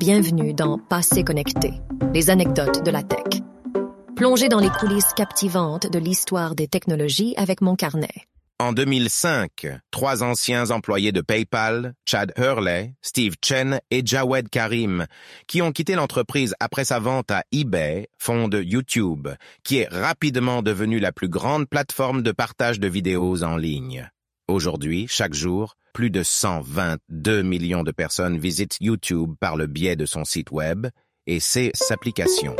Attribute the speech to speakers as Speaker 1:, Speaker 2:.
Speaker 1: Bienvenue dans Passé connecté, les anecdotes de la tech. Plongez dans les coulisses captivantes de l'histoire des technologies avec mon carnet.
Speaker 2: En 2005, trois anciens employés de PayPal, Chad Hurley, Steve Chen et Jawed Karim, qui ont quitté l'entreprise après sa vente à eBay, fondent YouTube, qui est rapidement devenue la plus grande plateforme de partage de vidéos en ligne. Aujourd'hui, chaque jour, plus de 122 millions de personnes visitent YouTube par le biais de son site web et ses applications.